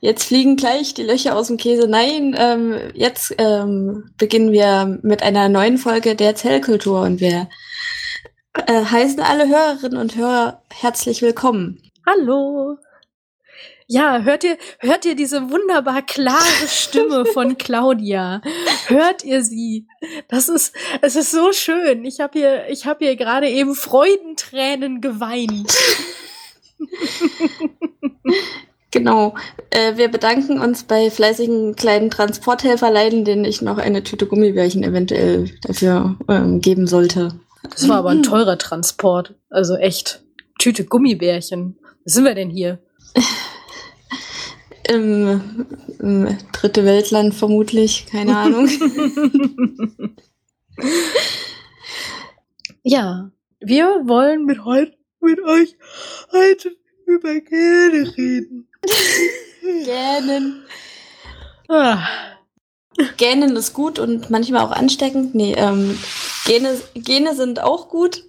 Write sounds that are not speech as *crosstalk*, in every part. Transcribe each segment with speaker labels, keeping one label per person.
Speaker 1: jetzt fliegen gleich die Löcher aus dem Käse. Nein, ähm, jetzt ähm, beginnen wir mit einer neuen Folge der Zellkultur und wir äh, heißen alle Hörerinnen und Hörer herzlich willkommen.
Speaker 2: Hallo. Ja, hört ihr, hört ihr diese wunderbar klare Stimme *laughs* von Claudia? Hört ihr sie? Das ist, es ist so schön. Ich habe hier, ich habe hier gerade eben Freudentränen geweint. *laughs*
Speaker 1: Genau. Äh, wir bedanken uns bei fleißigen kleinen Transporthelferleiden, denen ich noch eine Tüte Gummibärchen eventuell dafür ähm, geben sollte.
Speaker 2: Das war aber ein teurer Transport. Also echt. Tüte Gummibärchen. Was sind wir denn hier? *laughs*
Speaker 1: Im, Im dritte Weltland vermutlich, keine Ahnung. *laughs*
Speaker 2: ja, wir wollen mit heute mit euch heute über Gähne reden. *laughs*
Speaker 1: Gähnen. Ah. Gähnen ist gut und manchmal auch ansteckend. Nee, ähm, Gene, Gene sind auch gut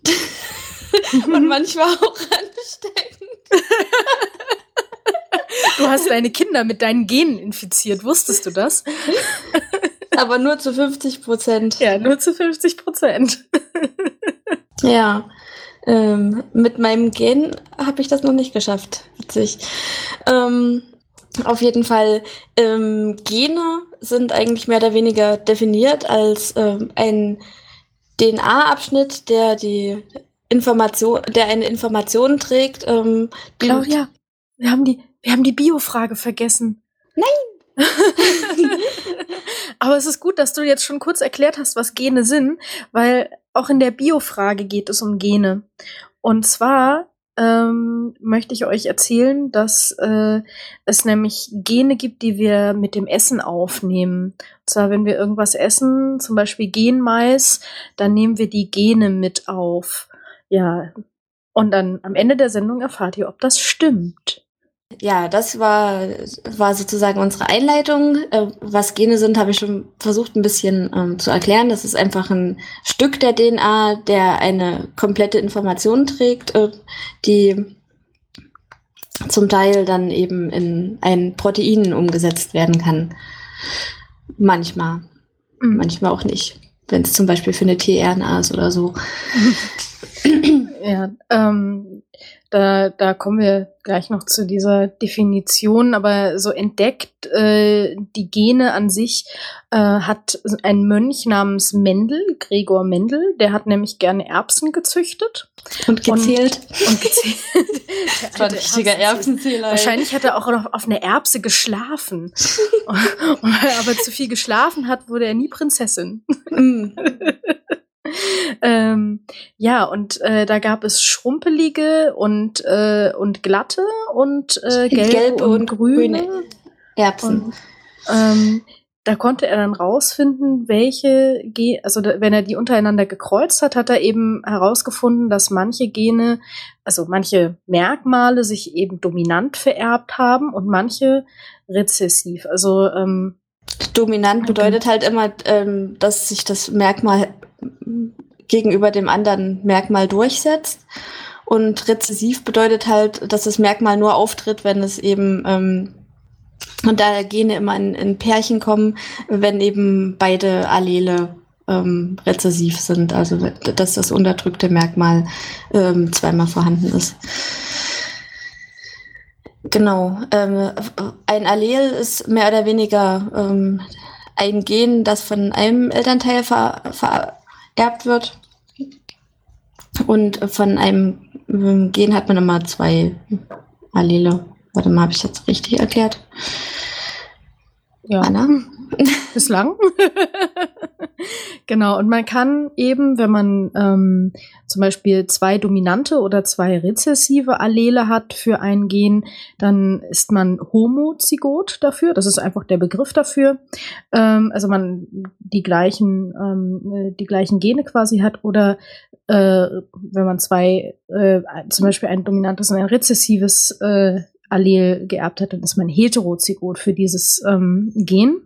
Speaker 1: *laughs* und manchmal auch ansteckend.
Speaker 2: Du hast deine Kinder mit deinen Genen infiziert, wusstest du das? *laughs*
Speaker 1: Aber nur zu 50 Prozent.
Speaker 2: Ja, nur zu 50 Prozent.
Speaker 1: Ja. Ähm, mit meinem Gen habe ich das noch nicht geschafft. Witzig. Ähm, auf jeden Fall, ähm, Gene sind eigentlich mehr oder weniger definiert als ähm, ein DNA-Abschnitt, der die Information, der eine Information trägt. Ähm,
Speaker 2: Claudia, wir haben die, wir haben die Bio-Frage vergessen.
Speaker 1: Nein! *laughs*
Speaker 2: Aber es ist gut, dass du jetzt schon kurz erklärt hast, was Gene sind, weil auch in der Bio-Frage geht es um Gene. Und zwar ähm, möchte ich euch erzählen, dass äh, es nämlich Gene gibt, die wir mit dem Essen aufnehmen. Und zwar, wenn wir irgendwas essen, zum Beispiel Genmais, dann nehmen wir die Gene mit auf. Ja. Und dann am Ende der Sendung erfahrt ihr, ob das stimmt.
Speaker 1: Ja, das war, war sozusagen unsere Einleitung. Äh, was Gene sind, habe ich schon versucht ein bisschen ähm, zu erklären. Das ist einfach ein Stück der DNA, der eine komplette Information trägt, äh, die zum Teil dann eben in ein Protein umgesetzt werden kann. Manchmal. Mhm. Manchmal auch nicht. Wenn es zum Beispiel für eine tRNA ist oder so. *laughs*
Speaker 2: ja, ähm, da, da kommen wir gleich noch zu dieser Definition, aber so entdeckt äh, die Gene an sich äh, hat ein Mönch namens Mendel, Gregor Mendel, der hat nämlich gerne Erbsen gezüchtet.
Speaker 1: Und gezählt.
Speaker 2: Und, und gezählt. *laughs*
Speaker 1: das war ein richtiger Erbsenzähler.
Speaker 2: Wahrscheinlich hat er auch noch auf eine Erbse geschlafen. *laughs* und, weil er aber zu viel geschlafen hat, wurde er nie Prinzessin. Mm. *laughs* ähm, ja, und äh, da gab es schrumpelige und, äh, und glatte und äh, gelb, gelb und, und grüne, grüne
Speaker 1: Erbsen. Und,
Speaker 2: ähm, da konnte er dann rausfinden, welche, Ge also da, wenn er die untereinander gekreuzt hat, hat er eben herausgefunden, dass manche Gene, also manche Merkmale sich eben dominant vererbt haben und manche rezessiv. Also ähm,
Speaker 1: dominant bedeutet halt immer, ähm, dass sich das Merkmal gegenüber dem anderen Merkmal durchsetzt. Und rezessiv bedeutet halt, dass das Merkmal nur auftritt, wenn es eben ähm, und da Gene immer in, in Pärchen kommen, wenn eben beide Allele ähm, rezessiv sind, also dass das unterdrückte Merkmal ähm, zweimal vorhanden ist. Genau. Ähm, ein Allel ist mehr oder weniger ähm, ein Gen, das von einem Elternteil ver, ver vererbt wird. Und von einem ähm, Gen hat man immer zwei Allele. Warte mal, habe ich das richtig erklärt?
Speaker 2: Ja. Anna? Bislang. *laughs* genau, und man kann eben, wenn man ähm, zum Beispiel zwei dominante oder zwei rezessive Allele hat für ein Gen, dann ist man homozygot dafür. Das ist einfach der Begriff dafür. Ähm, also man die gleichen, ähm, die gleichen Gene quasi hat oder äh, wenn man zwei, äh, zum Beispiel ein dominantes und ein rezessives äh, Allel geerbt hat, dann ist man heterozygot für dieses ähm, Gen.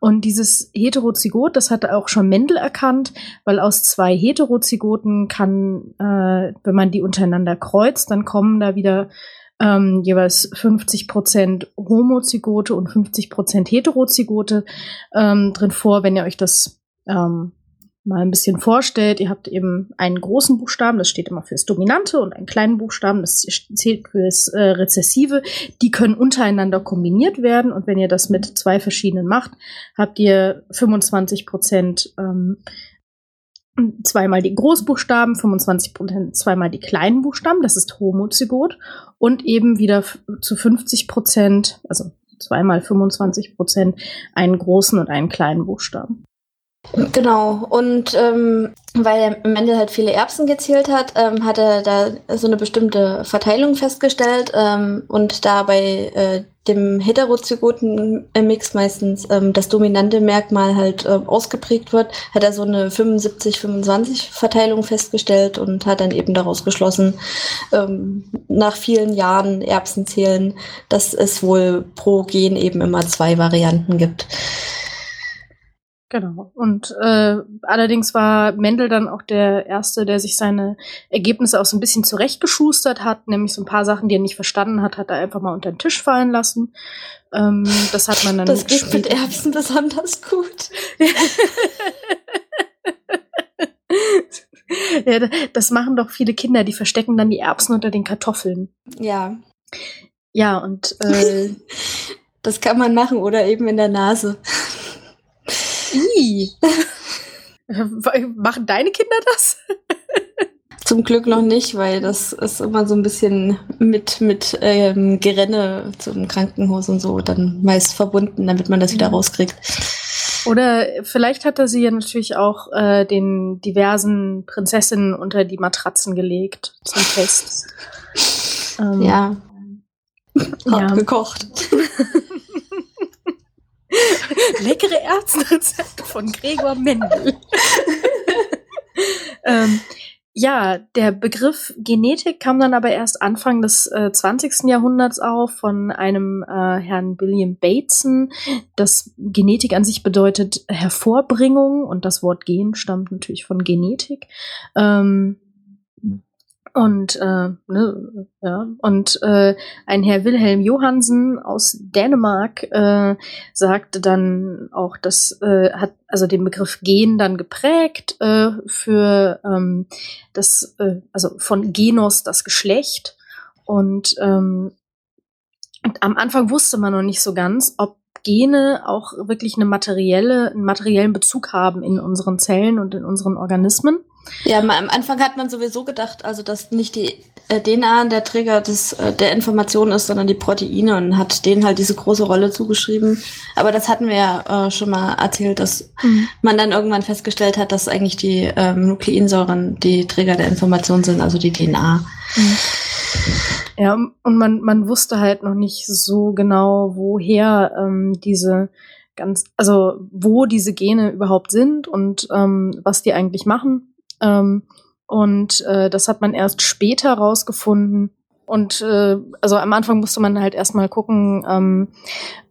Speaker 2: Und dieses Heterozygot, das hat auch schon Mendel erkannt, weil aus zwei Heterozygoten kann, äh, wenn man die untereinander kreuzt, dann kommen da wieder ähm, jeweils 50 Prozent Homozygote und 50% Heterozygote ähm, drin vor, wenn ihr euch das ähm, mal ein bisschen vorstellt. Ihr habt eben einen großen Buchstaben, das steht immer fürs Dominante, und einen kleinen Buchstaben, das zählt fürs äh, Rezessive. Die können untereinander kombiniert werden und wenn ihr das mit zwei verschiedenen macht, habt ihr 25 Prozent ähm, zweimal die Großbuchstaben, 25 Prozent zweimal die kleinen Buchstaben, das ist Homozygot und eben wieder zu 50 Prozent, also zweimal 25 Prozent, einen großen und einen kleinen Buchstaben.
Speaker 1: Genau, und ähm, weil Mendel halt viele Erbsen gezählt hat, ähm, hat er da so eine bestimmte Verteilung festgestellt und und bei äh, dem heterozygoten Mix meistens ähm, das dominante Merkmal halt äh, ausgeprägt wird, hat er so eine 75-25 Verteilung festgestellt und hat dann eben daraus geschlossen, ähm, nach vielen Jahren Erbsenzählen, dass es wohl pro Gen eben immer zwei Varianten gibt.
Speaker 2: Genau. Und äh, allerdings war Mendel dann auch der Erste, der sich seine Ergebnisse auch so ein bisschen zurechtgeschustert hat, nämlich so ein paar Sachen, die er nicht verstanden hat, hat er einfach mal unter den Tisch fallen lassen. Ähm, das hat man dann.
Speaker 1: Das geht mit Erbsen besonders gut. *laughs*
Speaker 2: ja, das machen doch viele Kinder, die verstecken dann die Erbsen unter den Kartoffeln.
Speaker 1: Ja.
Speaker 2: Ja, und äh, *laughs*
Speaker 1: das kann man machen oder eben in der Nase.
Speaker 2: I. *laughs* Machen deine Kinder das? *laughs*
Speaker 1: Zum Glück noch nicht, weil das ist immer so ein bisschen mit, mit ähm, Gerenne zum Krankenhaus und so dann meist verbunden, damit man das wieder mhm. rauskriegt.
Speaker 2: Oder vielleicht hat er sie ja natürlich auch äh, den diversen Prinzessinnen unter die Matratzen gelegt zum Test.
Speaker 1: Ähm, ja. ja. gekocht. *laughs*
Speaker 2: Leckere Ärztenrezepte von Gregor Mendel. ähm, ja, der Begriff Genetik kam dann aber erst Anfang des äh, 20. Jahrhunderts auf von einem äh, Herrn William Bateson. Das Genetik an sich bedeutet Hervorbringung und das Wort Gen stammt natürlich von Genetik. Ähm, und äh, ne, ja, und äh, ein Herr Wilhelm Johansen aus Dänemark äh, sagte dann auch, das äh, hat also den Begriff Gen dann geprägt äh, für ähm, das, äh, also von Genos das Geschlecht. Und, ähm, am Anfang wusste man noch nicht so ganz, ob Gene auch wirklich eine materielle, einen materiellen Bezug haben in unseren Zellen und in unseren Organismen.
Speaker 1: Ja, am Anfang hat man sowieso gedacht, also dass nicht die äh, DNA der Träger des, äh, der Information ist, sondern die Proteine und hat denen halt diese große Rolle zugeschrieben. Aber das hatten wir ja äh, schon mal erzählt, dass mhm. man dann irgendwann festgestellt hat, dass eigentlich die ähm, Nukleinsäuren die Träger der Information sind, also die DNA. Mhm.
Speaker 2: Ja, und man, man wusste halt noch nicht so genau, woher ähm, diese ganz, also wo diese Gene überhaupt sind und ähm, was die eigentlich machen. Ähm, und äh, das hat man erst später rausgefunden. Und äh, also am Anfang musste man halt erstmal gucken, ähm,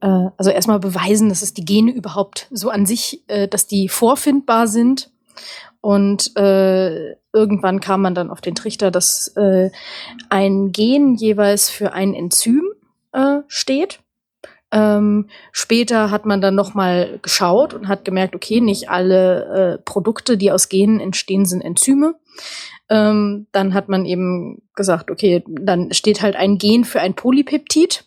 Speaker 2: äh, also erstmal beweisen, dass es die Gene überhaupt so an sich, äh, dass die vorfindbar sind. Und äh, irgendwann kam man dann auf den Trichter, dass äh, ein Gen jeweils für ein Enzym äh, steht. Ähm, später hat man dann noch mal geschaut und hat gemerkt, okay, nicht alle äh, Produkte, die aus Genen entstehen, sind Enzyme. Ähm, dann hat man eben gesagt, okay, dann steht halt ein Gen für ein Polypeptid,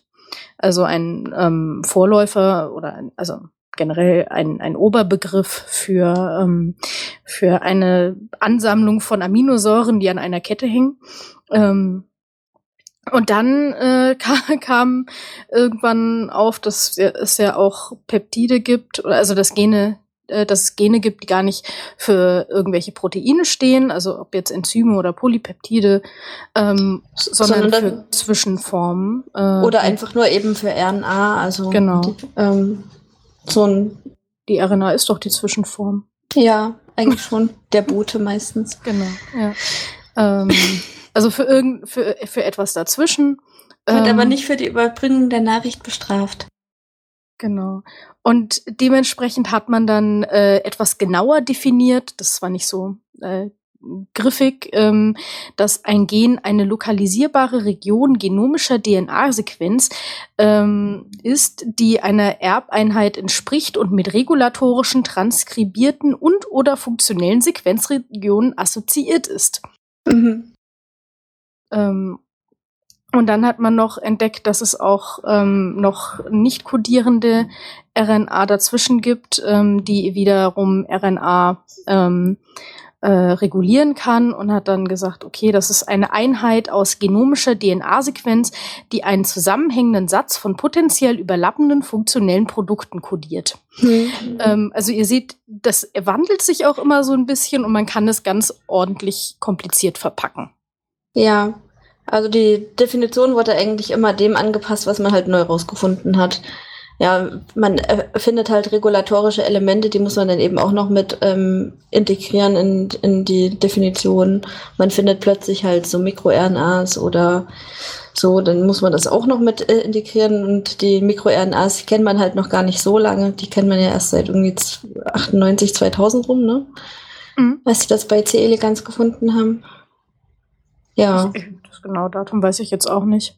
Speaker 2: also ein ähm, Vorläufer oder ein, also generell ein, ein Oberbegriff für, ähm, für eine Ansammlung von Aminosäuren, die an einer Kette hängen. Ähm, und dann äh, *laughs* kam, kam irgendwann auf, dass es ja auch Peptide gibt, also das Gene, äh, dass es Gene gibt, die gar nicht für irgendwelche Proteine stehen, also ob jetzt Enzyme oder Polypeptide, ähm, sondern, sondern für Zwischenformen.
Speaker 1: Äh, oder einfach nur eben für RNA, also
Speaker 2: genau.
Speaker 1: Die, ähm, so ein.
Speaker 2: Die RNA ist doch die Zwischenform.
Speaker 1: Ja, eigentlich schon. Der Bote meistens.
Speaker 2: Genau, ja. Ähm, *laughs* also für irgend, für, für etwas dazwischen.
Speaker 1: Wird ähm, aber nicht für die Überbringung der Nachricht bestraft.
Speaker 2: Genau. Und dementsprechend hat man dann äh, etwas genauer definiert. Das war nicht so äh, griffig, ähm, dass ein Gen eine lokalisierbare Region genomischer DNA-Sequenz ähm, ist, die einer Erbeinheit entspricht und mit regulatorischen, transkribierten und oder funktionellen Sequenzregionen assoziiert ist. Mhm. Ähm, und dann hat man noch entdeckt, dass es auch ähm, noch nicht kodierende RNA dazwischen gibt, ähm, die wiederum RNA ähm, äh, regulieren kann und hat dann gesagt, okay, das ist eine Einheit aus genomischer DNA-Sequenz, die einen zusammenhängenden Satz von potenziell überlappenden funktionellen Produkten kodiert. Mhm. Ähm, also ihr seht, das wandelt sich auch immer so ein bisschen und man kann es ganz ordentlich kompliziert verpacken.
Speaker 1: Ja, also die Definition wurde eigentlich immer dem angepasst, was man halt neu rausgefunden hat. Ja, man findet halt regulatorische Elemente, die muss man dann eben auch noch mit ähm, integrieren in, in die Definition. Man findet plötzlich halt so MikroRNAs oder so, dann muss man das auch noch mit äh, integrieren und die MikroRNAs kennt man halt noch gar nicht so lange. Die kennt man ja erst seit irgendwie 98, 2000 rum, ne? Mhm. Als sie das bei C. elegans gefunden haben.
Speaker 2: Ja. Das genaue Datum weiß ich jetzt auch nicht.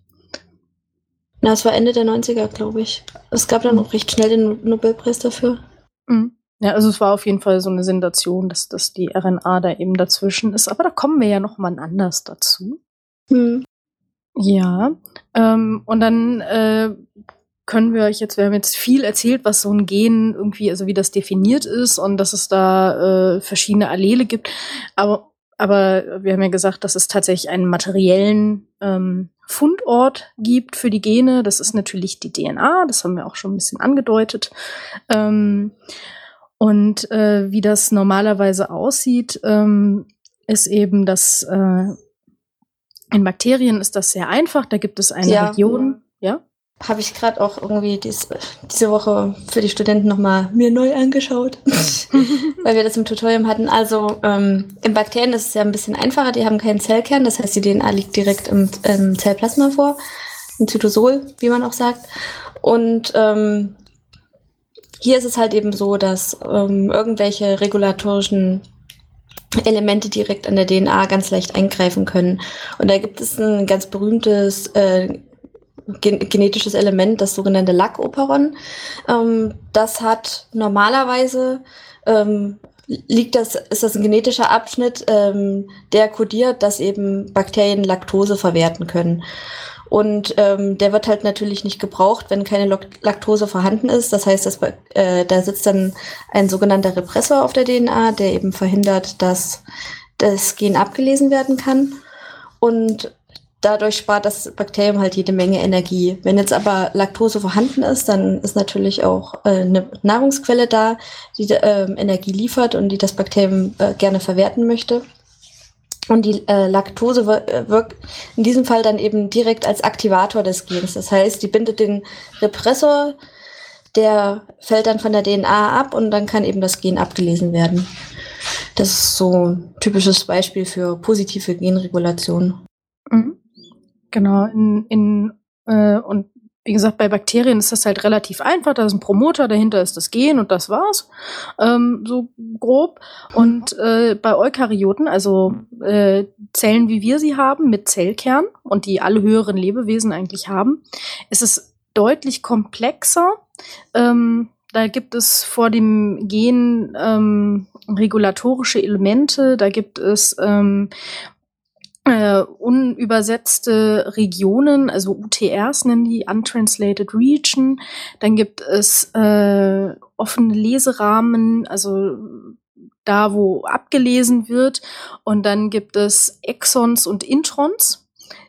Speaker 1: Na, es war Ende der 90er, glaube ich. Es gab dann auch recht schnell den Nobelpreis dafür.
Speaker 2: Mhm. Ja, also es war auf jeden Fall so eine Sensation, dass, dass die RNA da eben dazwischen ist. Aber da kommen wir ja noch mal anders dazu. Mhm. Ja, ähm, und dann äh, können wir euch jetzt, wir haben jetzt viel erzählt, was so ein Gen irgendwie, also wie das definiert ist und dass es da äh, verschiedene Allele gibt. Aber aber wir haben ja gesagt, dass es tatsächlich einen materiellen ähm, Fundort gibt für die Gene. Das ist natürlich die DNA, das haben wir auch schon ein bisschen angedeutet. Ähm, und äh, wie das normalerweise aussieht, ähm, ist eben, dass äh, in Bakterien ist das sehr einfach. Da gibt es eine ja. Region, ja
Speaker 1: habe ich gerade auch irgendwie dies, diese Woche für die Studenten nochmal mir neu angeschaut, *laughs* weil wir das im Tutorium hatten. Also ähm, in Bakterien ist es ja ein bisschen einfacher, die haben keinen Zellkern, das heißt, die DNA liegt direkt im, im Zellplasma vor, im Zytosol, wie man auch sagt. Und ähm, hier ist es halt eben so, dass ähm, irgendwelche regulatorischen Elemente direkt an der DNA ganz leicht eingreifen können. Und da gibt es ein ganz berühmtes äh, gen genetisches Element, das sogenannte Lackoperon. Ähm, das hat normalerweise ähm, liegt das, ist das ein genetischer Abschnitt, ähm, der kodiert, dass eben Bakterien Laktose verwerten können. Und ähm, der wird halt natürlich nicht gebraucht, wenn keine Laktose vorhanden ist. Das heißt, dass, äh, da sitzt dann ein sogenannter Repressor auf der DNA, der eben verhindert, dass das Gen abgelesen werden kann. Und dadurch spart das Bakterium halt jede Menge Energie. Wenn jetzt aber Laktose vorhanden ist, dann ist natürlich auch äh, eine Nahrungsquelle da, die äh, Energie liefert und die das Bakterium äh, gerne verwerten möchte. Und die äh, Laktose äh, wirkt in diesem Fall dann eben direkt als Aktivator des Gens. Das heißt, die bindet den Repressor, der fällt dann von der DNA ab und dann kann eben das Gen abgelesen werden. Das ist so ein typisches Beispiel für positive Genregulation.
Speaker 2: Mhm. Genau, in, in äh, und wie gesagt, bei Bakterien ist das halt relativ einfach. Da ist ein Promoter, dahinter ist das Gen und das war's. Ähm, so grob. Und äh, bei Eukaryoten, also äh, Zellen, wie wir sie haben, mit Zellkern und die alle höheren Lebewesen eigentlich haben, ist es deutlich komplexer. Ähm, da gibt es vor dem Gen ähm, regulatorische Elemente, da gibt es ähm, äh, unübersetzte Regionen, also UTRs nennen die, Untranslated Region. Dann gibt es äh, offene Leserahmen, also da, wo abgelesen wird. Und dann gibt es Exons und Introns.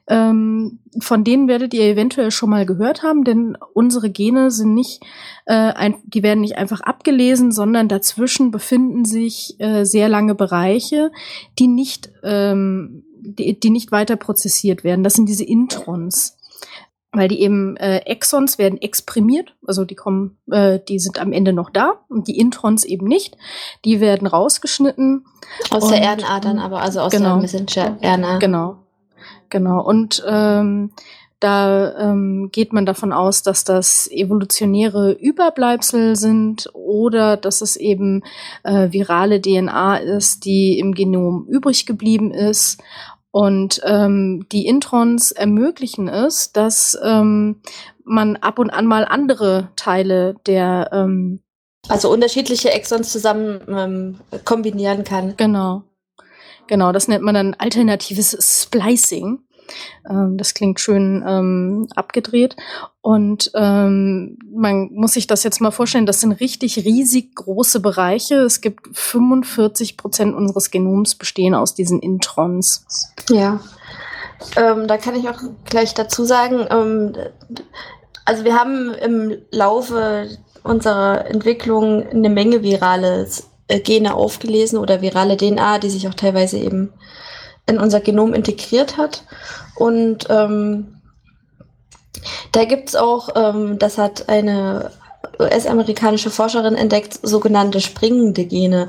Speaker 2: Ähm, von denen werdet ihr eventuell schon mal gehört haben, denn unsere Gene sind nicht, äh, ein, die werden nicht einfach abgelesen, sondern dazwischen befinden sich äh, sehr lange Bereiche, die nicht ähm, die, die nicht weiter prozessiert werden. Das sind diese Introns weil die eben äh, Exons werden exprimiert, also die kommen, äh, die sind am Ende noch da und die Introns eben nicht. Die werden rausgeschnitten.
Speaker 1: Aus der RNA dann aber, also aus genau, der Messenger-RNA.
Speaker 2: Genau, genau. Und ähm, Da ähm, geht man davon aus, dass das evolutionäre Überbleibsel sind oder dass es eben äh, virale DNA ist, die im Genom übrig geblieben ist. Und ähm, die Introns ermöglichen es, dass ähm, man ab und an mal andere Teile der ähm,
Speaker 1: also unterschiedliche Exons zusammen ähm, kombinieren kann.
Speaker 2: Genau. Genau, das nennt man dann alternatives Splicing. Ähm, das klingt schön ähm, abgedreht. Und ähm, man muss sich das jetzt mal vorstellen, das sind richtig riesig große Bereiche. Es gibt 45 Prozent unseres Genoms bestehen aus diesen Introns.
Speaker 1: Ja. Ähm, da kann ich auch gleich dazu sagen, ähm, also wir haben im Laufe unserer Entwicklung eine Menge virale äh, Gene aufgelesen oder virale DNA, die sich auch teilweise eben in unser Genom integriert hat. Und ähm, da gibt's auch, ähm, das hat eine US-amerikanische Forscherin entdeckt, sogenannte springende Gene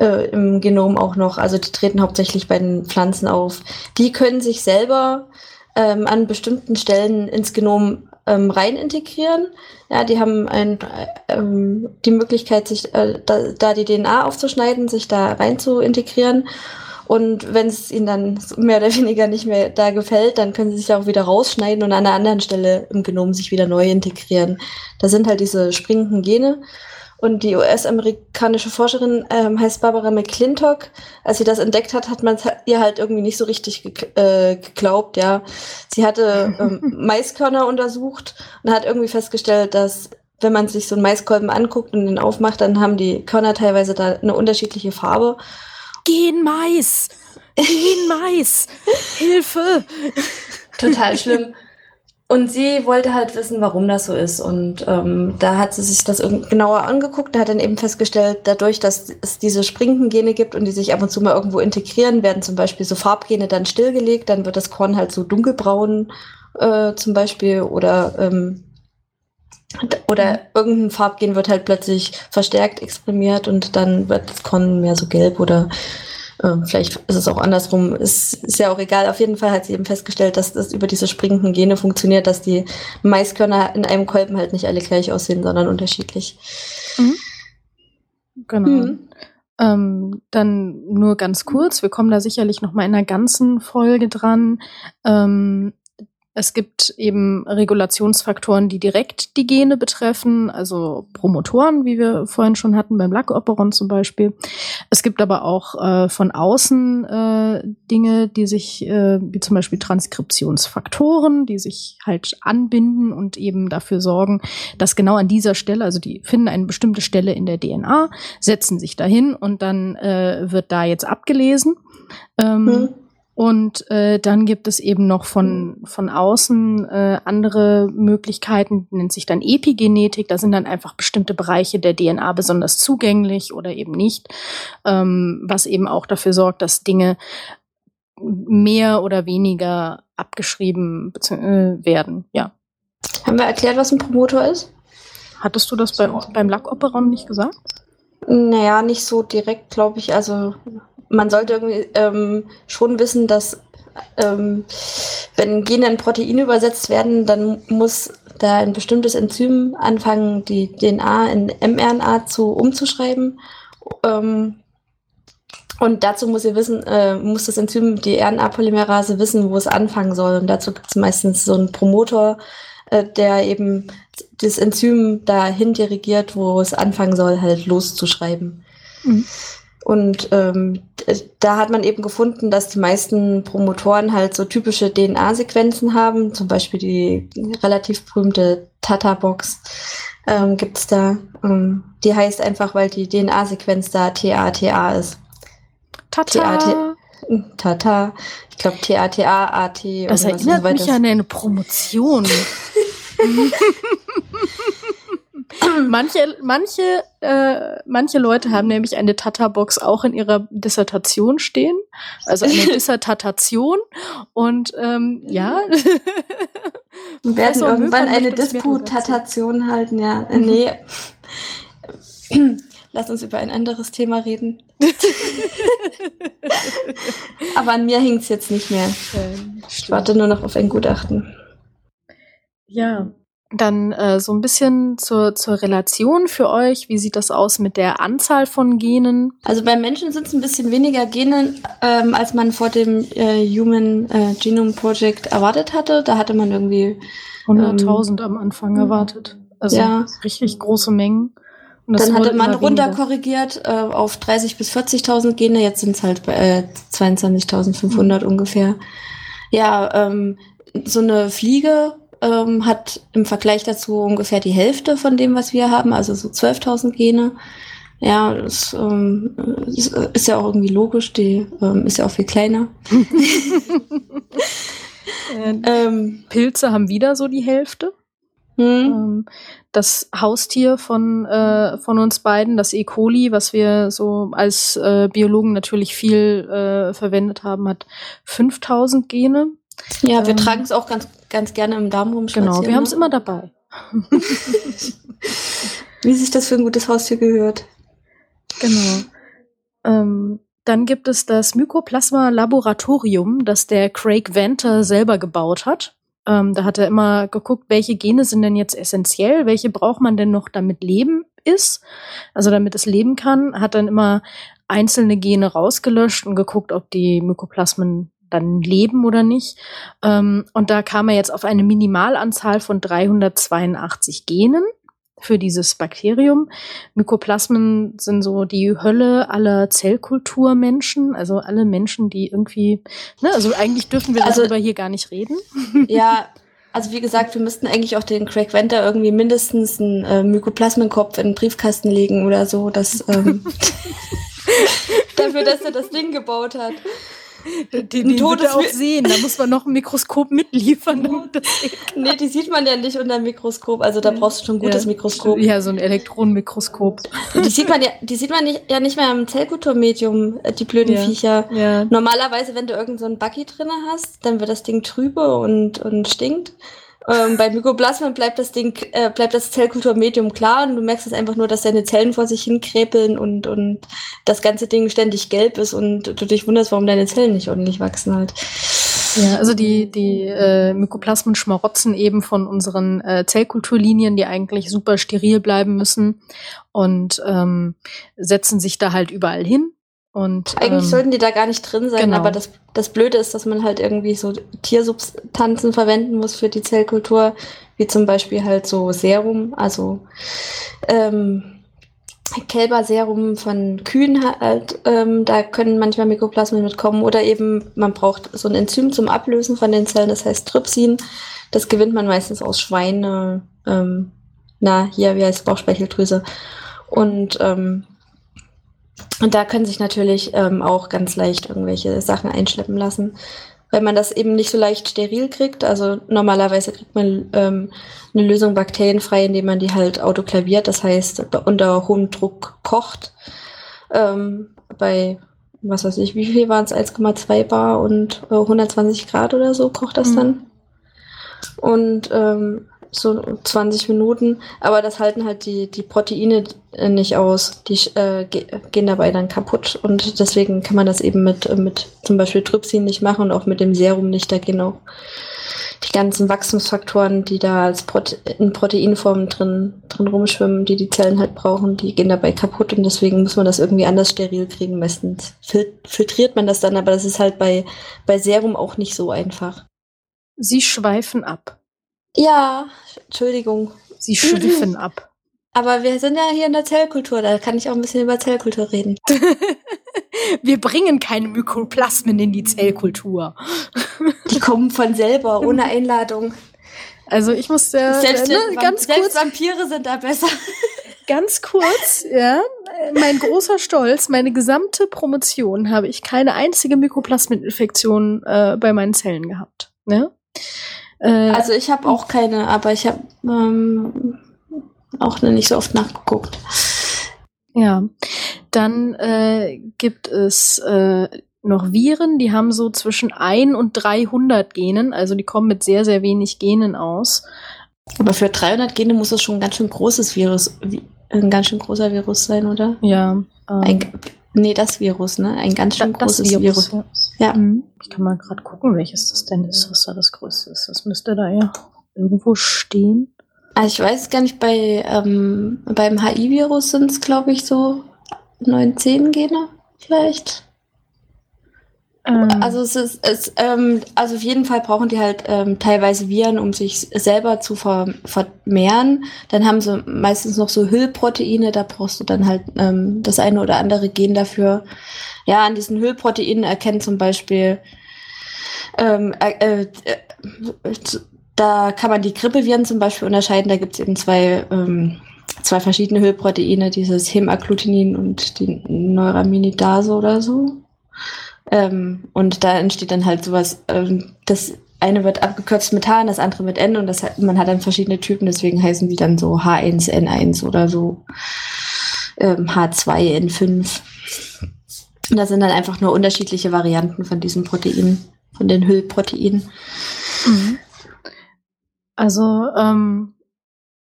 Speaker 1: äh, im Genom auch noch. Also die treten hauptsächlich bei den Pflanzen auf. Die können sich selber ähm, an bestimmten Stellen ins Genom ähm, rein integrieren. Ja, die haben ein, ähm, die Möglichkeit, sich äh, da, da die DNA aufzuschneiden, sich da rein zu integrieren. Und wenn es ihnen dann mehr oder weniger nicht mehr da gefällt, dann können sie sich auch wieder rausschneiden und an einer anderen Stelle im Genom sich wieder neu integrieren. Da sind halt diese springenden Gene. Und die US-amerikanische Forscherin ähm, heißt Barbara McClintock. Als sie das entdeckt hat, hat man ihr halt irgendwie nicht so richtig ge äh, geglaubt, ja. Sie hatte *laughs* ähm, Maiskörner untersucht und hat irgendwie festgestellt, dass wenn man sich so einen Maiskolben anguckt und den aufmacht, dann haben die Körner teilweise da eine unterschiedliche Farbe.
Speaker 2: Gen Mais! Gen Mais! Hilfe!
Speaker 1: Total schlimm. Und sie wollte halt wissen, warum das so ist. Und ähm, da hat sie sich das genauer angeguckt. Da hat dann eben festgestellt, dadurch, dass es diese Springengene gibt und die sich ab und zu mal irgendwo integrieren, werden zum Beispiel so Farbgene dann stillgelegt. Dann wird das Korn halt so dunkelbraun äh, zum Beispiel oder ähm, oder mhm. irgendein Farbgen wird halt plötzlich verstärkt exprimiert und dann wird das Korn mehr so gelb oder äh, vielleicht ist es auch andersrum, ist, ist ja auch egal. Auf jeden Fall hat sie eben festgestellt, dass das über diese springenden Gene funktioniert, dass die Maiskörner in einem Kolben halt nicht alle gleich aussehen, sondern unterschiedlich. Mhm.
Speaker 2: Genau. Mhm. Ähm, dann nur ganz kurz, wir kommen da sicherlich noch mal in einer ganzen Folge dran. Ähm, es gibt eben Regulationsfaktoren, die direkt die Gene betreffen, also Promotoren, wie wir vorhin schon hatten, beim Lackoperon zum Beispiel. Es gibt aber auch äh, von außen äh, Dinge, die sich, äh, wie zum Beispiel Transkriptionsfaktoren, die sich halt anbinden und eben dafür sorgen, dass genau an dieser Stelle, also die finden eine bestimmte Stelle in der DNA, setzen sich dahin und dann äh, wird da jetzt abgelesen. Ähm, mhm. Und äh, dann gibt es eben noch von, von außen äh, andere Möglichkeiten, nennt sich dann Epigenetik. Da sind dann einfach bestimmte Bereiche der DNA besonders zugänglich oder eben nicht, ähm, was eben auch dafür sorgt, dass Dinge mehr oder weniger abgeschrieben äh, werden. Ja.
Speaker 1: Haben wir erklärt, was ein Promotor ist?
Speaker 2: Hattest du das bei, beim Lackoperon nicht gesagt?
Speaker 1: Naja, nicht so direkt, glaube ich. Also man sollte irgendwie ähm, schon wissen, dass ähm, wenn Gene in Proteine übersetzt werden, dann muss da ein bestimmtes Enzym anfangen, die DNA in mRNA zu umzuschreiben. Ähm, und dazu muss ihr wissen, äh, muss das Enzym, die RNA-Polymerase wissen, wo es anfangen soll. Und dazu gibt es meistens so einen Promoter, äh, der eben das Enzym dahin dirigiert, wo es anfangen soll, halt loszuschreiben. Mhm. Und ähm, da hat man eben gefunden, dass die meisten Promotoren halt so typische DNA-Sequenzen haben, zum Beispiel die relativ berühmte Tata-Box ähm, gibt es da. Ähm, die heißt einfach, weil die DNA-Sequenz da TATA ist.
Speaker 2: Tata.
Speaker 1: Tata. Ich glaube TATA, AT.
Speaker 2: Das erinnert so mich an eine Promotion. *laughs* *clears throat* manche, manche, äh, manche Leute haben nämlich eine Tata-Box auch in ihrer Dissertation stehen, also eine *laughs* Dissertation und ähm, ja.
Speaker 1: Wir werden irgendwann eine Disputation halten, ja. Äh, nee. *clears throat* Lass uns über ein anderes Thema reden. *laughs* Aber an mir hängt es jetzt nicht mehr. Ich warte nur noch auf ein Gutachten.
Speaker 2: Ja, dann äh, so ein bisschen zur, zur Relation für euch. Wie sieht das aus mit der Anzahl von Genen?
Speaker 1: Also beim Menschen sind es ein bisschen weniger Gene, ähm, als man vor dem äh, Human äh, Genome Project erwartet hatte. Da hatte man irgendwie
Speaker 2: 100.000 ähm, am Anfang erwartet. Also ja. richtig große Mengen.
Speaker 1: Dann hatte man runterkorrigiert äh, auf 30.000 bis 40.000 Gene. Jetzt sind es halt bei äh, 22.500 mhm. ungefähr. Ja, ähm, so eine Fliege ähm, hat im Vergleich dazu ungefähr die Hälfte von dem, was wir haben, also so 12.000 Gene. Ja, das ähm, ist, ja auch irgendwie logisch, die ähm, ist ja auch viel kleiner. *laughs*
Speaker 2: ähm, Pilze haben wieder so die Hälfte. Hm. Ähm, das Haustier von, äh, von uns beiden, das E. coli, was wir so als äh, Biologen natürlich viel äh, verwendet haben, hat 5000 Gene.
Speaker 1: Ja, wir ähm, tragen es auch ganz, ganz gerne im Darm rum.
Speaker 2: Genau, wir haben es immer dabei. *laughs*
Speaker 1: Wie sich das für ein gutes Haustier gehört.
Speaker 2: Genau. Ähm, dann gibt es das Mykoplasma Laboratorium, das der Craig Venter selber gebaut hat. Ähm, da hat er immer geguckt, welche Gene sind denn jetzt essentiell, welche braucht man denn noch, damit Leben ist, also damit es leben kann, hat dann immer einzelne Gene rausgelöscht und geguckt, ob die Mykoplasmen dann leben oder nicht. Ähm, und da kam er jetzt auf eine Minimalanzahl von 382 Genen für dieses Bakterium. Mykoplasmen sind so die Hölle aller Zellkulturmenschen, also alle Menschen, die irgendwie, ne, also eigentlich dürfen wir also, darüber hier gar nicht reden. *laughs*
Speaker 1: Ja, also wie gesagt, wir müssten eigentlich auch den Craig Venter irgendwie mindestens einen äh, Mykoplasmenkopf in den Briefkasten legen oder so, dass ähm, *laughs* *laughs* dafür, dass er das Ding gebaut hat.
Speaker 2: Den, den Todes auch sehen. Da muss man noch ein Mikroskop mitliefern. *laughs*
Speaker 1: nee, die sieht man ja nicht unter dem Mikroskop. Also da brauchst du schon ein gutes
Speaker 2: ja,
Speaker 1: Mikroskop.
Speaker 2: Ja, so ein Elektronenmikroskop.
Speaker 1: Die sieht man ja, die sieht man nicht, ja nicht mehr im Zellkulturmedium, äh, die blöden ja, Viecher. Ja. Normalerweise, wenn du irgend so ein Buggy drinne hast, dann wird das Ding trübe und, und stinkt. Ähm, bei Mykoplasmen bleibt das Ding, äh, bleibt das Zellkulturmedium klar und du merkst es einfach nur, dass deine Zellen vor sich hin kräpeln und, und das ganze Ding ständig gelb ist und du dich wunderst, warum deine Zellen nicht ordentlich wachsen halt.
Speaker 2: Ja, also die, die äh, Mykoplasmen schmarotzen eben von unseren äh, Zellkulturlinien, die eigentlich super steril bleiben müssen und ähm, setzen sich da halt überall hin und,
Speaker 1: Eigentlich ähm, sollten die da gar nicht drin sein, genau. aber das, das Blöde ist, dass man halt irgendwie so Tiersubstanzen verwenden muss für die Zellkultur, wie zum Beispiel halt so Serum, also ähm, Kälberserum von Kühen halt, ähm, da können manchmal Mikroplasmen mitkommen oder eben man braucht so ein Enzym zum Ablösen von den Zellen, das heißt Trypsin. Das gewinnt man meistens aus Schweine, ähm, na, hier, wie heißt Bauchspeicheldrüse. Und ähm, und da können sich natürlich ähm, auch ganz leicht irgendwelche Sachen einschleppen lassen, weil man das eben nicht so leicht steril kriegt. Also normalerweise kriegt man ähm, eine Lösung bakterienfrei, indem man die halt autoklaviert, das heißt unter hohem Druck kocht. Ähm, bei, was weiß ich, wie viel waren es? 1,2 Bar und äh, 120 Grad oder so kocht das mhm. dann. Und ähm, so 20 Minuten, aber das halten halt die, die Proteine äh, nicht aus. Die äh, gehen dabei dann kaputt und deswegen kann man das eben mit, mit zum Beispiel Trypsin nicht machen und auch mit dem Serum nicht. Da gehen auch die ganzen Wachstumsfaktoren, die da als Prote in Proteinformen drin, drin rumschwimmen, die die Zellen halt brauchen, die gehen dabei kaputt und deswegen muss man das irgendwie anders steril kriegen. Meistens fil filtriert man das dann, aber das ist halt bei, bei Serum auch nicht so einfach.
Speaker 2: Sie schweifen ab.
Speaker 1: Ja, Entschuldigung.
Speaker 2: Sie schwiffen ab.
Speaker 1: Aber wir sind ja hier in der Zellkultur, da kann ich auch ein bisschen über Zellkultur reden. *laughs*
Speaker 2: wir bringen keine Mykoplasmen in die Zellkultur. *laughs*
Speaker 1: Die kommen von selber, ohne Einladung.
Speaker 2: Also ich muss ja
Speaker 1: selbst, ne, ganz selbst kurz, Vampire sind da besser. *laughs*
Speaker 2: Ganz kurz, ja, mein großer Stolz, meine gesamte Promotion habe ich keine einzige Mykoplasmeninfektion äh, bei meinen Zellen gehabt. Ne?
Speaker 1: Äh, also ich habe auch keine, aber ich habe ähm, auch nicht so oft nachgeguckt.
Speaker 2: Ja, dann äh, gibt es äh, noch Viren, die haben so zwischen 1 und 300 Genen, also die kommen mit sehr, sehr wenig Genen aus.
Speaker 1: Aber für 300 Gene muss es schon ein ganz schön großes Virus, ein ganz schön großer Virus sein, oder?
Speaker 2: Ja. Ähm,
Speaker 1: ein, Nee, das Virus, ne? Ein ganz schön das großes Virus. Virus.
Speaker 2: Ja. Mhm. Ich kann mal gerade gucken, welches das denn ist, was da das größte ist. Das müsste da ja irgendwo stehen?
Speaker 1: Also ich weiß gar nicht, bei ähm, beim HI-Virus sind es, glaube ich, so neun, zehn Gene vielleicht. Also es ist, es, ähm, also auf jeden Fall brauchen die halt ähm, teilweise Viren, um sich selber zu ver vermehren. Dann haben sie meistens noch so Hüllproteine, da brauchst du dann halt ähm, das eine oder andere Gen dafür. Ja, an diesen Hüllproteinen erkennt zum Beispiel ähm, äh, äh, da kann man die Grippeviren zum Beispiel unterscheiden. Da gibt es eben zwei, ähm, zwei verschiedene Hüllproteine, dieses Hemaggglutinin und die Neuraminidase oder so. Ähm, und da entsteht dann halt sowas, ähm, das eine wird abgekürzt mit H, das andere mit N und das man hat dann verschiedene Typen, deswegen heißen die dann so H1N1 oder so ähm, H2N5. Und das sind dann einfach nur unterschiedliche Varianten von diesen Proteinen, von den Hüllproteinen. Mhm.
Speaker 2: Also ähm,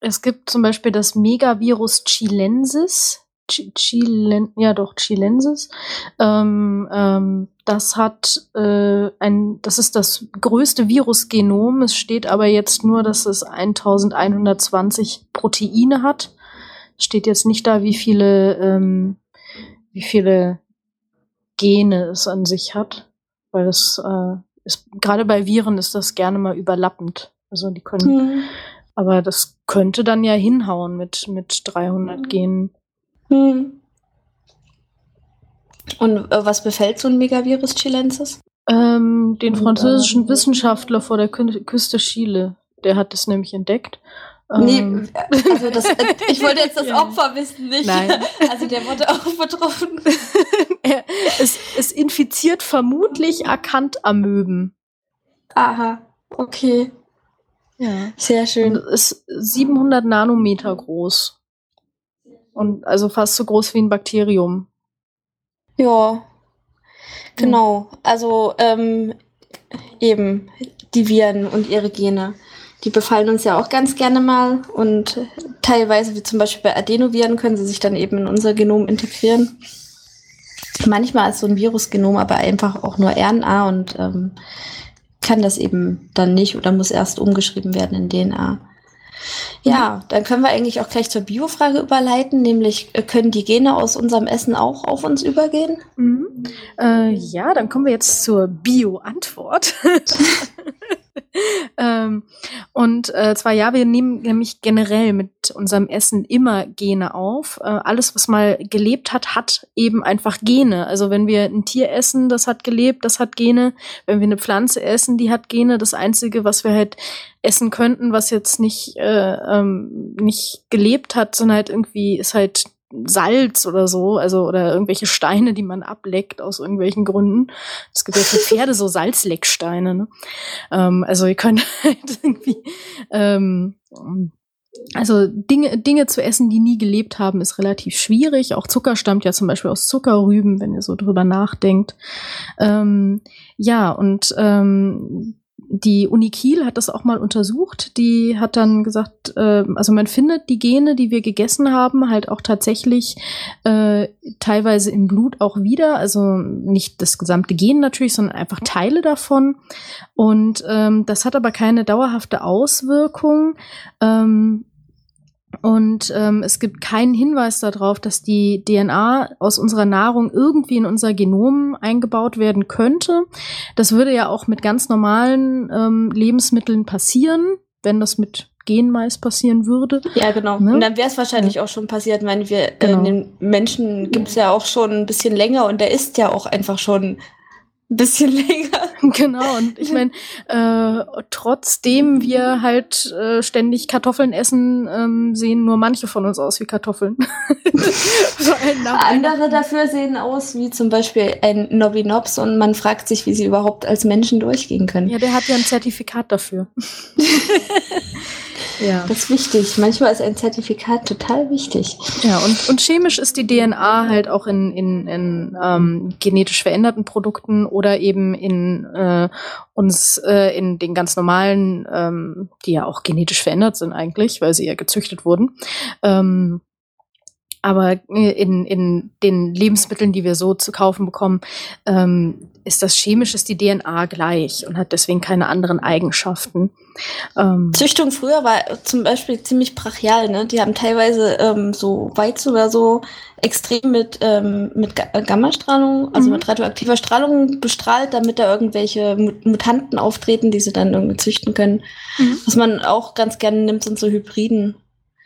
Speaker 2: es gibt zum Beispiel das Megavirus Chilensis, Chilen, ja doch, Chilensis. Ähm, ähm, das hat äh, ein, das ist das größte Virusgenom. Es steht aber jetzt nur, dass es 1120 Proteine hat. Steht jetzt nicht da, wie viele, ähm, wie viele Gene es an sich hat, weil das äh, ist gerade bei Viren ist das gerne mal überlappend. Also die können, mhm. aber das könnte dann ja hinhauen mit mit 300 mhm. Genen. Hm.
Speaker 1: Und äh, was befällt so ein Megavirus chilensis?
Speaker 2: Ähm, den französischen Wissenschaftler vor der Kü Küste Chile. Der hat es nämlich entdeckt.
Speaker 1: Nee, ähm. also das, äh, ich wollte jetzt das *laughs* ja. Opfer wissen, nicht? Nein. *laughs* Also der wurde auch betroffen. *laughs*
Speaker 2: er, es, es infiziert vermutlich Akantamöben.
Speaker 1: Aha, okay. Ja. Sehr schön. Und
Speaker 2: ist 700 Nanometer groß. Und also fast so groß wie ein Bakterium.
Speaker 1: Ja, genau. Also ähm, eben die Viren und ihre Gene. Die befallen uns ja auch ganz gerne mal und teilweise, wie zum Beispiel bei Adenoviren, können sie sich dann eben in unser Genom integrieren. Manchmal ist so ein Virusgenom aber einfach auch nur RNA und ähm, kann das eben dann nicht oder muss erst umgeschrieben werden in DNA. Ja, dann können wir eigentlich auch gleich zur Biofrage überleiten, nämlich äh, können die Gene aus unserem Essen auch auf uns übergehen?
Speaker 2: Mhm. Äh, ja, dann kommen wir jetzt zur Bio-Antwort. *laughs* *laughs* ähm, und äh, zwar ja, wir nehmen nämlich generell mit unserem Essen immer Gene auf. Äh, alles, was mal gelebt hat, hat eben einfach Gene. Also wenn wir ein Tier essen, das hat gelebt, das hat Gene. Wenn wir eine Pflanze essen, die hat Gene. Das Einzige, was wir halt essen könnten, was jetzt nicht, äh, ähm, nicht gelebt hat, sondern halt irgendwie ist halt Salz oder so, also oder irgendwelche Steine, die man ableckt aus irgendwelchen Gründen. Es gibt ja für Pferde so Salzlecksteine. Ne? Ähm, also ihr könnt *laughs* halt irgendwie ähm, also Dinge, Dinge zu essen, die nie gelebt haben, ist relativ schwierig. Auch Zucker stammt ja zum Beispiel aus Zuckerrüben, wenn ihr so drüber nachdenkt. Ähm, ja, und ähm, die Uni Kiel hat das auch mal untersucht. Die hat dann gesagt, äh, also man findet die Gene, die wir gegessen haben, halt auch tatsächlich äh, teilweise im Blut auch wieder. Also nicht das gesamte Gen natürlich, sondern einfach Teile davon. Und ähm, das hat aber keine dauerhafte Auswirkung. Ähm, und ähm, es gibt keinen Hinweis darauf, dass die DNA aus unserer Nahrung irgendwie in unser Genom eingebaut werden könnte. Das würde ja auch mit ganz normalen ähm, Lebensmitteln passieren, wenn das mit Genmais passieren würde.
Speaker 1: Ja, genau. Ne? Und dann wäre es wahrscheinlich ja. auch schon passiert. Ich meine, wir, genau. äh, den Menschen gibt es ja auch schon ein bisschen länger und der ist ja auch einfach schon ein bisschen *laughs* länger.
Speaker 2: Genau, und ich meine, äh, trotzdem wir halt äh, ständig Kartoffeln essen, ähm, sehen nur manche von uns aus wie Kartoffeln. *laughs*
Speaker 1: Andere dafür sehen aus wie zum Beispiel ein Nobinops und man fragt sich, wie sie überhaupt als Menschen durchgehen können.
Speaker 2: Ja, der hat ja ein Zertifikat dafür. *laughs*
Speaker 1: Ja. Das ist wichtig. Manchmal ist ein Zertifikat total wichtig.
Speaker 2: Ja, und, und chemisch ist die DNA halt auch in, in, in ähm, genetisch veränderten Produkten oder eben in äh, uns äh, in den ganz normalen, ähm, die ja auch genetisch verändert sind eigentlich, weil sie ja gezüchtet wurden. Ähm, aber in, in den Lebensmitteln, die wir so zu kaufen bekommen, ähm, ist das chemisch ist die DNA gleich und hat deswegen keine anderen Eigenschaften.
Speaker 1: Ähm, Züchtung früher war zum Beispiel ziemlich brachial, ne? Die haben teilweise ähm, so Weizen oder so extrem mit, ähm, mit Gammastrahlung, also mhm. mit radioaktiver Strahlung bestrahlt, damit da irgendwelche Mutanten auftreten, die sie dann irgendwie züchten können. Mhm. Was man auch ganz gerne nimmt, sind so Hybriden.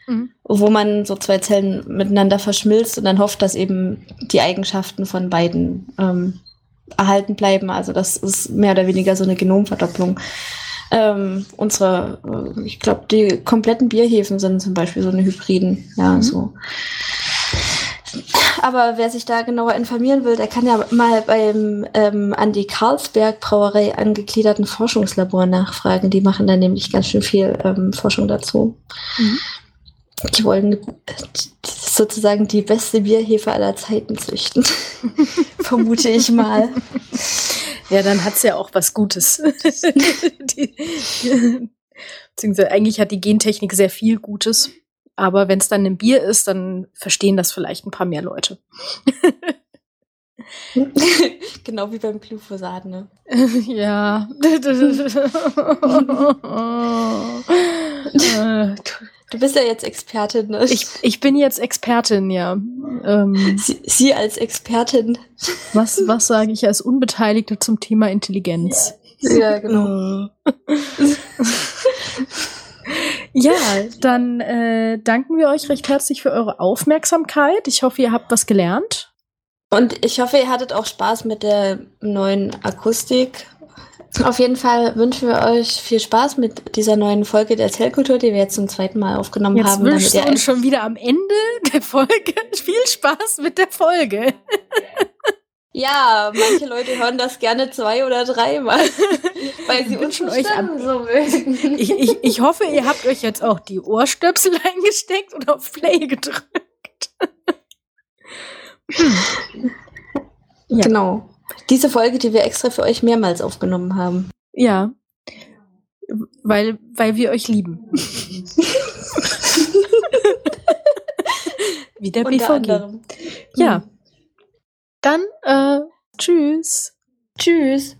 Speaker 1: Mhm. Wo man so zwei Zellen miteinander verschmilzt und dann hofft, dass eben die Eigenschaften von beiden ähm, erhalten bleiben. Also das ist mehr oder weniger so eine Genomverdopplung. Ähm, unsere, äh, ich glaube, die kompletten Bierhefen sind zum Beispiel so eine Hybriden. Ja, mhm. so. Aber wer sich da genauer informieren will, der kann ja mal beim ähm, an die Karlsberg Brauerei angegliederten Forschungslabor nachfragen. Die machen da nämlich ganz schön viel ähm, Forschung dazu. Mhm. Die wollen sozusagen die beste Bierhefe aller Zeiten züchten. *laughs* Vermute ich mal.
Speaker 2: Ja, dann hat's ja auch was Gutes. *laughs* die, beziehungsweise eigentlich hat die Gentechnik sehr viel Gutes. Aber wenn es dann ein Bier ist, dann verstehen das vielleicht ein paar mehr Leute. *laughs*
Speaker 1: genau wie beim Glyphosat, ne?
Speaker 2: ja.
Speaker 1: Du bist ja jetzt Expertin, ne?
Speaker 2: Ich, ich bin jetzt Expertin, ja.
Speaker 1: Ähm, sie, sie, als Expertin.
Speaker 2: Was, was sage ich als Unbeteiligte zum Thema Intelligenz?
Speaker 1: Ja, genau. *laughs*
Speaker 2: ja, dann äh, danken wir euch recht herzlich für eure Aufmerksamkeit. Ich hoffe, ihr habt was gelernt.
Speaker 1: Und ich hoffe, ihr hattet auch Spaß mit der neuen Akustik auf jeden Fall wünschen wir euch viel Spaß mit dieser neuen Folge der Erzählkultur, die wir jetzt zum zweiten Mal aufgenommen
Speaker 2: jetzt
Speaker 1: haben.
Speaker 2: Jetzt wünschen wir uns schon wieder am Ende der Folge *laughs* viel Spaß mit der Folge. *laughs*
Speaker 1: Ja, manche Leute hören das gerne zwei oder dreimal, *laughs* weil sie uns euch an so mögen.
Speaker 2: Ich, ich, ich hoffe, ihr habt euch jetzt auch die Ohrstöpsel eingesteckt und auf Play gedrückt.
Speaker 1: ja. Genau. Diese Folge, die wir extra für euch mehrmals aufgenommen haben.
Speaker 2: Ja. Weil, weil wir euch lieben. *laughs* Wie der Unter BVG. Anderem. Ja. Dann, äh, tschüss.
Speaker 1: Tschüss.